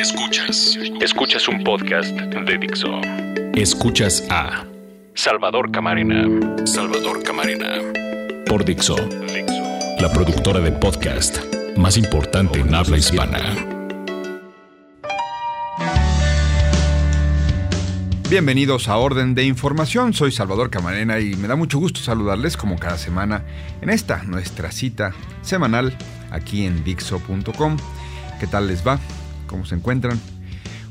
Escuchas. Escuchas un podcast de Dixo. Escuchas a Salvador Camarena. Salvador Camarena. Por Dixo. La productora de podcast más importante en habla hispana. Bienvenidos a Orden de Información, soy Salvador Camarena y me da mucho gusto saludarles como cada semana en esta nuestra cita semanal aquí en Dixo.com. ¿Qué tal les va? ¿Cómo se encuentran?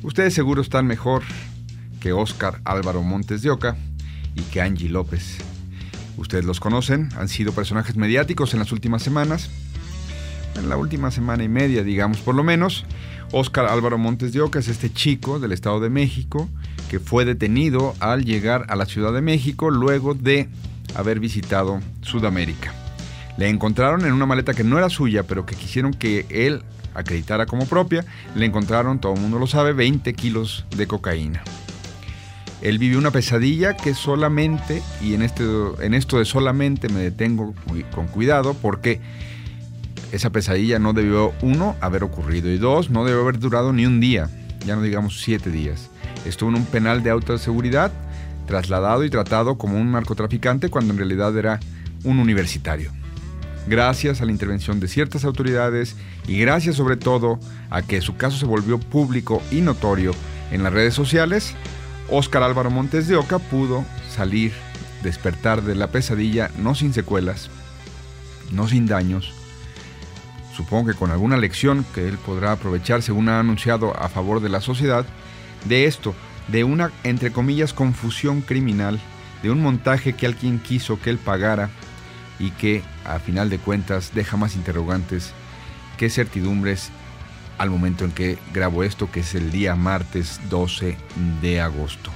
Ustedes seguro están mejor que Oscar Álvaro Montes de Oca y que Angie López. Ustedes los conocen, han sido personajes mediáticos en las últimas semanas, en la última semana y media, digamos por lo menos. Oscar Álvaro Montes de Oca es este chico del Estado de México que fue detenido al llegar a la Ciudad de México luego de haber visitado Sudamérica. Le encontraron en una maleta que no era suya, pero que quisieron que él acreditara como propia. Le encontraron, todo el mundo lo sabe, 20 kilos de cocaína. Él vivió una pesadilla que solamente, y en, este, en esto de solamente me detengo con cuidado, porque esa pesadilla no debió, uno, haber ocurrido, y dos, no debió haber durado ni un día, ya no digamos siete días. Estuvo en un penal de alta seguridad, trasladado y tratado como un narcotraficante cuando en realidad era un universitario. Gracias a la intervención de ciertas autoridades y gracias sobre todo a que su caso se volvió público y notorio en las redes sociales, Óscar Álvaro Montes de Oca pudo salir, despertar de la pesadilla no sin secuelas, no sin daños, supongo que con alguna lección que él podrá aprovechar según ha anunciado a favor de la sociedad, de esto, de una, entre comillas, confusión criminal, de un montaje que alguien quiso que él pagara y que, a final de cuentas, deja más interrogantes que certidumbres al momento en que grabo esto, que es el día martes 12 de agosto.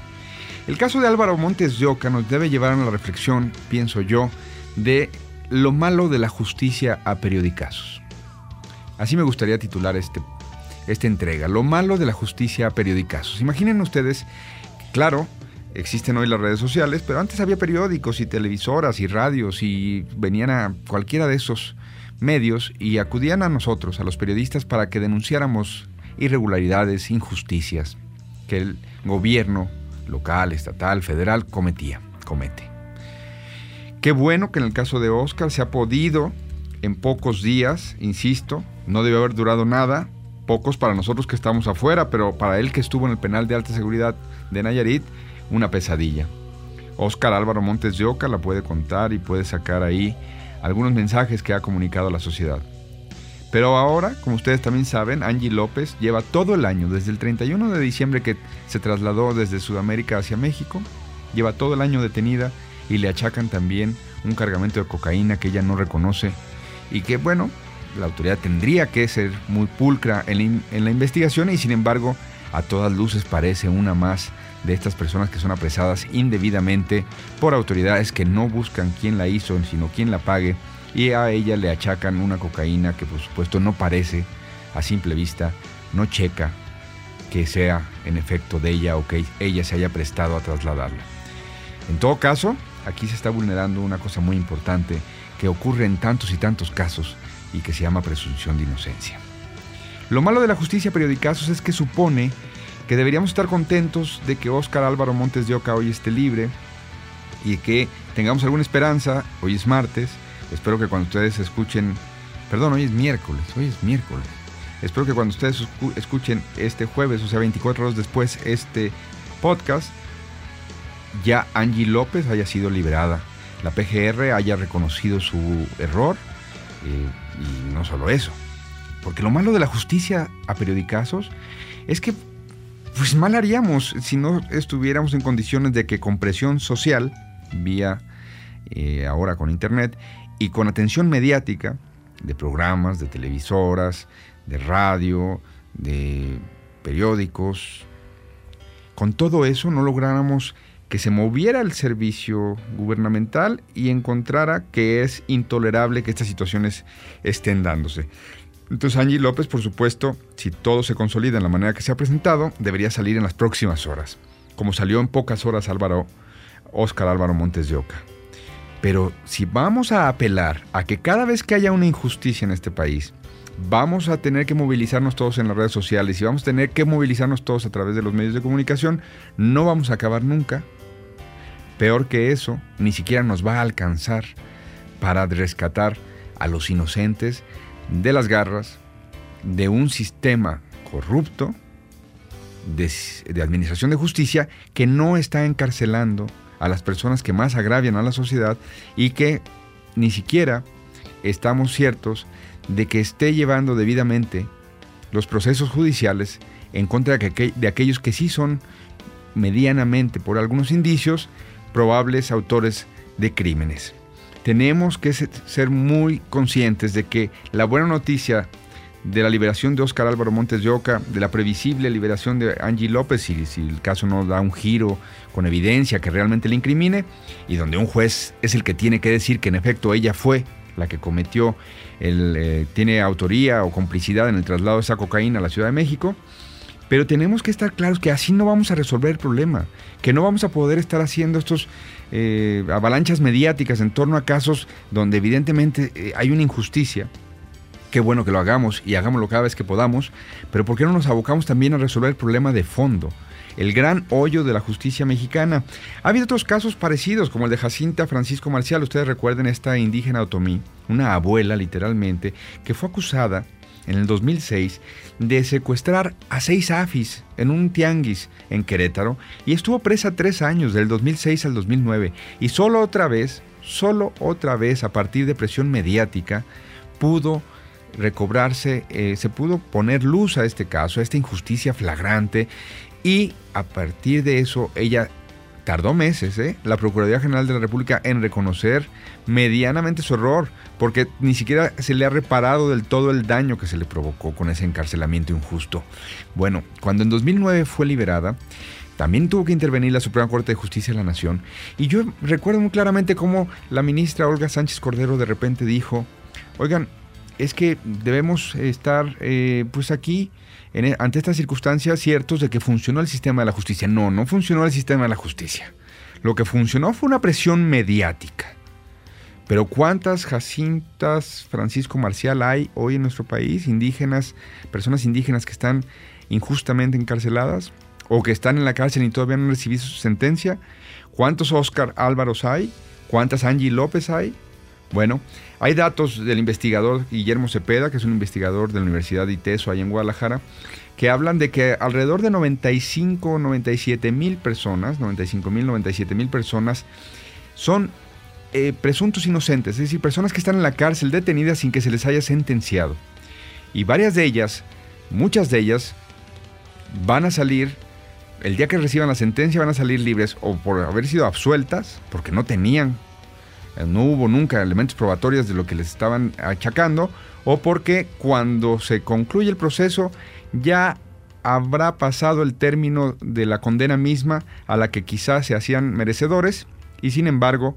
El caso de Álvaro Montes de Oca nos debe llevar a la reflexión, pienso yo, de lo malo de la justicia a periodicazos. Así me gustaría titular este esta entrega. Lo malo de la justicia periodicazos. Imaginen ustedes, claro, existen hoy las redes sociales, pero antes había periódicos y televisoras y radios y venían a cualquiera de esos medios y acudían a nosotros, a los periodistas, para que denunciáramos irregularidades, injusticias que el gobierno local, estatal, federal cometía, comete. Qué bueno que en el caso de Oscar se ha podido en pocos días, insisto, no debe haber durado nada, pocos para nosotros que estamos afuera, pero para él que estuvo en el penal de alta seguridad de Nayarit, una pesadilla. Oscar Álvaro Montes de Oca la puede contar y puede sacar ahí algunos mensajes que ha comunicado a la sociedad. Pero ahora, como ustedes también saben, Angie López lleva todo el año, desde el 31 de diciembre que se trasladó desde Sudamérica hacia México, lleva todo el año detenida y le achacan también un cargamento de cocaína que ella no reconoce y que, bueno, la autoridad tendría que ser muy pulcra en la, investigación y sin embargo a todas luces parece una más de estas personas que son apresadas indebidamente por autoridades que no buscan quién la hizo, sino quién la pague, y a ella le achacan una cocaína que por supuesto no parece a simple vista, no checa que sea en efecto de ella o que ella se haya prestado a trasladarla. En todo caso, aquí se está vulnerando una cosa muy importante que ocurre en tantos y tantos casos y que se llama presunción de inocencia. Lo malo de la justicia periodicazos es que supone que deberíamos estar contentos de que Óscar Álvaro Montes de Oca hoy esté libre y que tengamos alguna esperanza. Hoy es martes, espero que cuando ustedes escuchen, perdón, hoy es miércoles, hoy es miércoles. Espero que cuando ustedes escuchen este jueves, o sea, 24 horas después, este podcast, ya Angie López haya sido liberada. La PGR haya reconocido su error eh, y no solo eso. Porque lo malo de la justicia a periodicazos es que pues mal haríamos si no estuviéramos en condiciones de que con presión social, vía eh, ahora con internet, y con atención mediática de programas, de televisoras, de radio, de periódicos, con todo eso no lográramos que se moviera el servicio gubernamental y encontrara que es intolerable que estas situaciones estén dándose. Entonces Angie López, por supuesto, si todo se consolida en la manera que se ha presentado, debería salir en las próximas horas, como salió en pocas horas Álvaro, Óscar Álvaro Montes de Oca. Pero si vamos a apelar a que cada vez que haya una injusticia en este país, vamos a tener que movilizarnos todos en las redes sociales y vamos a tener que movilizarnos todos a través de los medios de comunicación, no vamos a acabar nunca. Peor que eso, ni siquiera nos va a alcanzar para rescatar a los inocentes de las garras de un sistema corrupto de, de, administración de justicia que no está encarcelando a las personas que más agravian a la sociedad y que ni siquiera estamos ciertos de que esté llevando debidamente los procesos judiciales en contra de, aquellos que sí son medianamente, por algunos indicios, probables autores de crímenes. Tenemos que ser muy conscientes de que la buena noticia de la liberación de Óscar Álvaro Montes de Oca, de la previsible liberación de Angie López, si, si el caso no da un giro con evidencia que realmente le incrimine, y donde un juez es el que tiene que decir que en efecto ella fue la que cometió, el, eh, tiene autoría o complicidad en el traslado de esa cocaína a la Ciudad de México. Pero tenemos que estar claros que así no vamos a resolver el problema, que no vamos a poder estar haciendo estos eh, avalanchas mediáticas en torno a casos donde evidentemente eh, hay una injusticia. Qué bueno que lo hagamos y hagámoslo cada vez que podamos, pero ¿por qué no nos abocamos también a resolver el problema de fondo? el gran hoyo de la justicia mexicana. Ha habido otros casos parecidos, como el de Jacinta Francisco Marcial. Ustedes recuerden esta indígena otomí, una abuela literalmente, que fue acusada en el 2006 de secuestrar a seis afis en un tianguis en Querétaro y estuvo presa tres años, del 2006 al 2009. Y solo otra vez, solo otra vez, a partir de presión mediática, pudo recobrarse, eh, se pudo poner luz a este caso, a esta injusticia flagrante y a partir de eso ella tardó meses, ¿eh? la Procuraduría General de la República en reconocer medianamente su error, porque ni siquiera se le ha reparado del todo el daño que se le provocó con ese encarcelamiento injusto. Bueno, cuando en 2009 fue liberada, también tuvo que intervenir la Suprema Corte de Justicia de la Nación, y yo recuerdo muy claramente cómo la ministra Olga Sánchez Cordero de repente dijo, oigan, es que debemos estar eh, pues aquí e, ante estas circunstancias ciertos de que funcionó el sistema de la justicia. No, no funcionó el sistema de la justicia. Lo que funcionó fue una presión mediática. Pero ¿cuántas Jacintas Francisco Marcial hay hoy en nuestro país? Indígenas, personas indígenas que están injustamente encarceladas o que están en la cárcel y todavía no han recibido su sentencia. ¿Cuántos Oscar Álvaros hay? ¿Cuántas Angie López hay? Bueno, hay datos del investigador Guillermo Cepeda, que es un investigador de la Universidad de ITESO, ahí en Guadalajara, que hablan de que alrededor de 95 97 mil personas, 95 mil, 97 mil personas, son eh, presuntos inocentes, es decir, personas que están en la cárcel detenidas sin que se les haya sentenciado. Y varias de ellas, muchas de ellas, van a salir, el día que reciban la sentencia van a salir libres o por haber sido absueltas, porque no tenían no hubo nunca elementos probatorios de lo que les estaban achacando, o porque cuando se concluye el proceso ya habrá pasado el término de la condena misma a la que quizás se hacían merecedores, y sin embargo,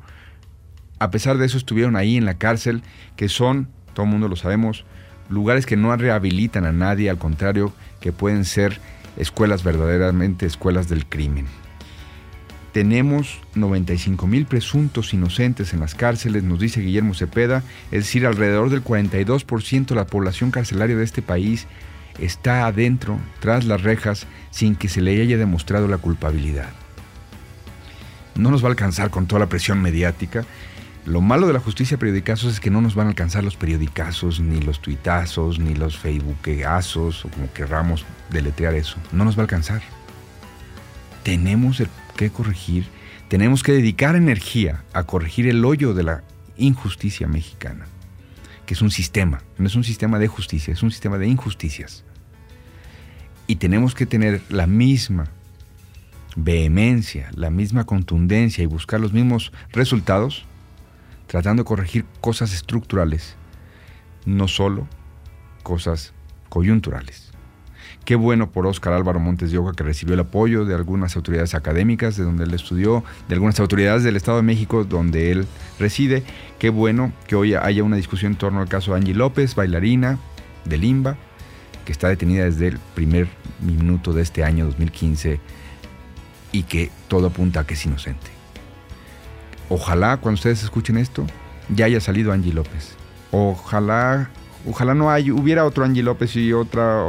a pesar de eso estuvieron ahí en la cárcel, que son, todo el mundo lo sabemos, lugares que no rehabilitan a nadie, al contrario, que pueden ser escuelas verdaderamente escuelas del crimen tenemos 95 mil presuntos inocentes en las cárceles, nos dice Guillermo Cepeda, es decir, alrededor del 42% de la población carcelaria de este país está adentro, tras las rejas, sin que se le haya demostrado la culpabilidad. No nos va a alcanzar con toda la presión mediática. Lo malo de la justicia periodicazos es que no nos van a alcanzar los periodicazos, ni los tuitazos, ni los facebookazos, o como querramos deletrear eso. No nos va a alcanzar. Tenemos el que corregir, tenemos que dedicar energía a corregir el hoyo de la injusticia mexicana, que es un sistema, no es un sistema de justicia, es un sistema de injusticias. Y tenemos que tener la misma vehemencia, la misma contundencia y buscar los mismos resultados, tratando de corregir cosas estructurales, no solo cosas coyunturales. Qué bueno por Óscar Álvaro Montes de Oca que recibió el apoyo de algunas autoridades académicas de donde él estudió, de algunas autoridades del Estado de México donde él reside. Qué bueno que hoy haya una discusión en torno al caso de Angie López, bailarina de Limba, que está detenida desde el primer minuto de este año 2015 y que todo apunta a que es inocente. Ojalá cuando ustedes escuchen esto ya haya salido Angie López. Ojalá Ojalá no hay, hubiera otro Angie López y otra,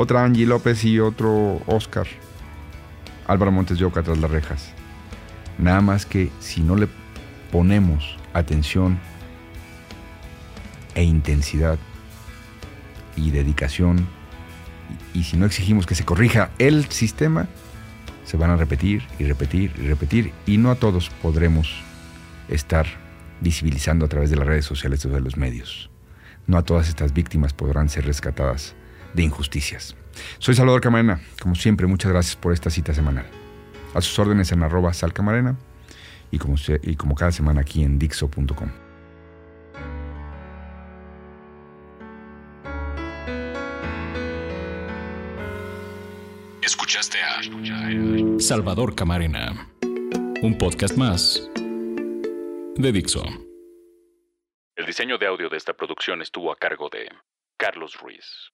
otra Angie López y otro Oscar. Álvaro Montes de tras las rejas. Nada más que si no le ponemos atención e intensidad y dedicación, y, si no exigimos que se corrija el sistema, se van a repetir y repetir y repetir, y no a todos podremos estar visibilizando a través de las redes sociales o de los medios. No a todas estas víctimas podrán ser rescatadas de injusticias. Soy Salvador Camarena, como siempre, muchas gracias por esta cita semanal. A sus órdenes en arroba salcamarena y como, y como cada semana aquí en Dixo.com. Escuchaste a Salvador Camarena, un podcast más de Dixo. El diseño de audio de esta producción estuvo a cargo de Carlos Ruiz.